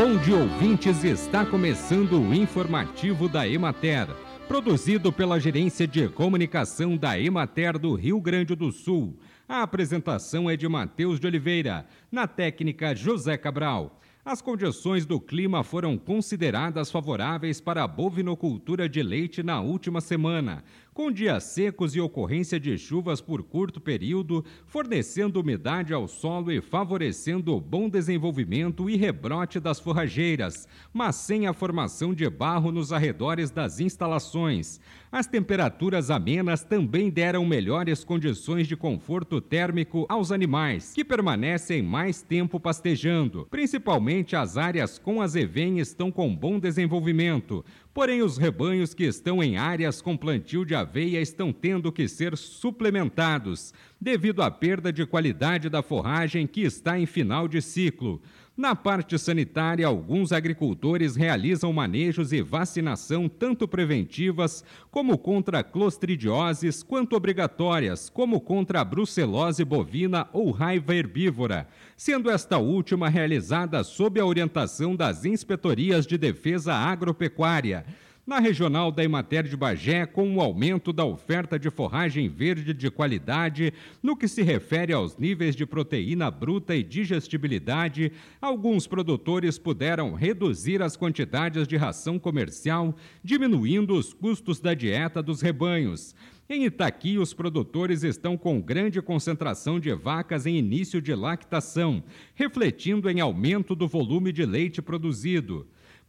Bom dia, ouvintes. Está começando o informativo da Emater, produzido pela Gerência de Comunicação da Emater do Rio Grande do Sul. A apresentação é de Matheus de Oliveira, na técnica José Cabral. As condições do clima foram consideradas favoráveis para a bovinocultura de leite na última semana, com dias secos e ocorrência de chuvas por curto período, fornecendo umidade ao solo e favorecendo o bom desenvolvimento e rebrote das forrageiras, mas sem a formação de barro nos arredores das instalações. As temperaturas amenas também deram melhores condições de conforto térmico aos animais, que permanecem mais tempo pastejando. Principalmente as áreas com azevém estão com bom desenvolvimento, Porém, os rebanhos que estão em áreas com plantio de estão tendo que ser suplementados, devido à perda de qualidade da forragem que está em final de ciclo. Na parte sanitária, alguns agricultores realizam manejos e vacinação tanto preventivas como contra clostridioses, quanto obrigatórias, como contra a brucelose bovina ou raiva herbívora, sendo esta última realizada sob a orientação das inspetorias de defesa agropecuária na regional da Emater de Bagé, com o aumento da oferta de forragem verde de qualidade, no que se refere aos níveis de proteína bruta e digestibilidade, alguns produtores puderam reduzir as quantidades de ração comercial, diminuindo os custos da dieta dos rebanhos. Em Itaqui, os produtores estão com grande concentração de vacas em início de lactação, refletindo em aumento do volume de leite produzido.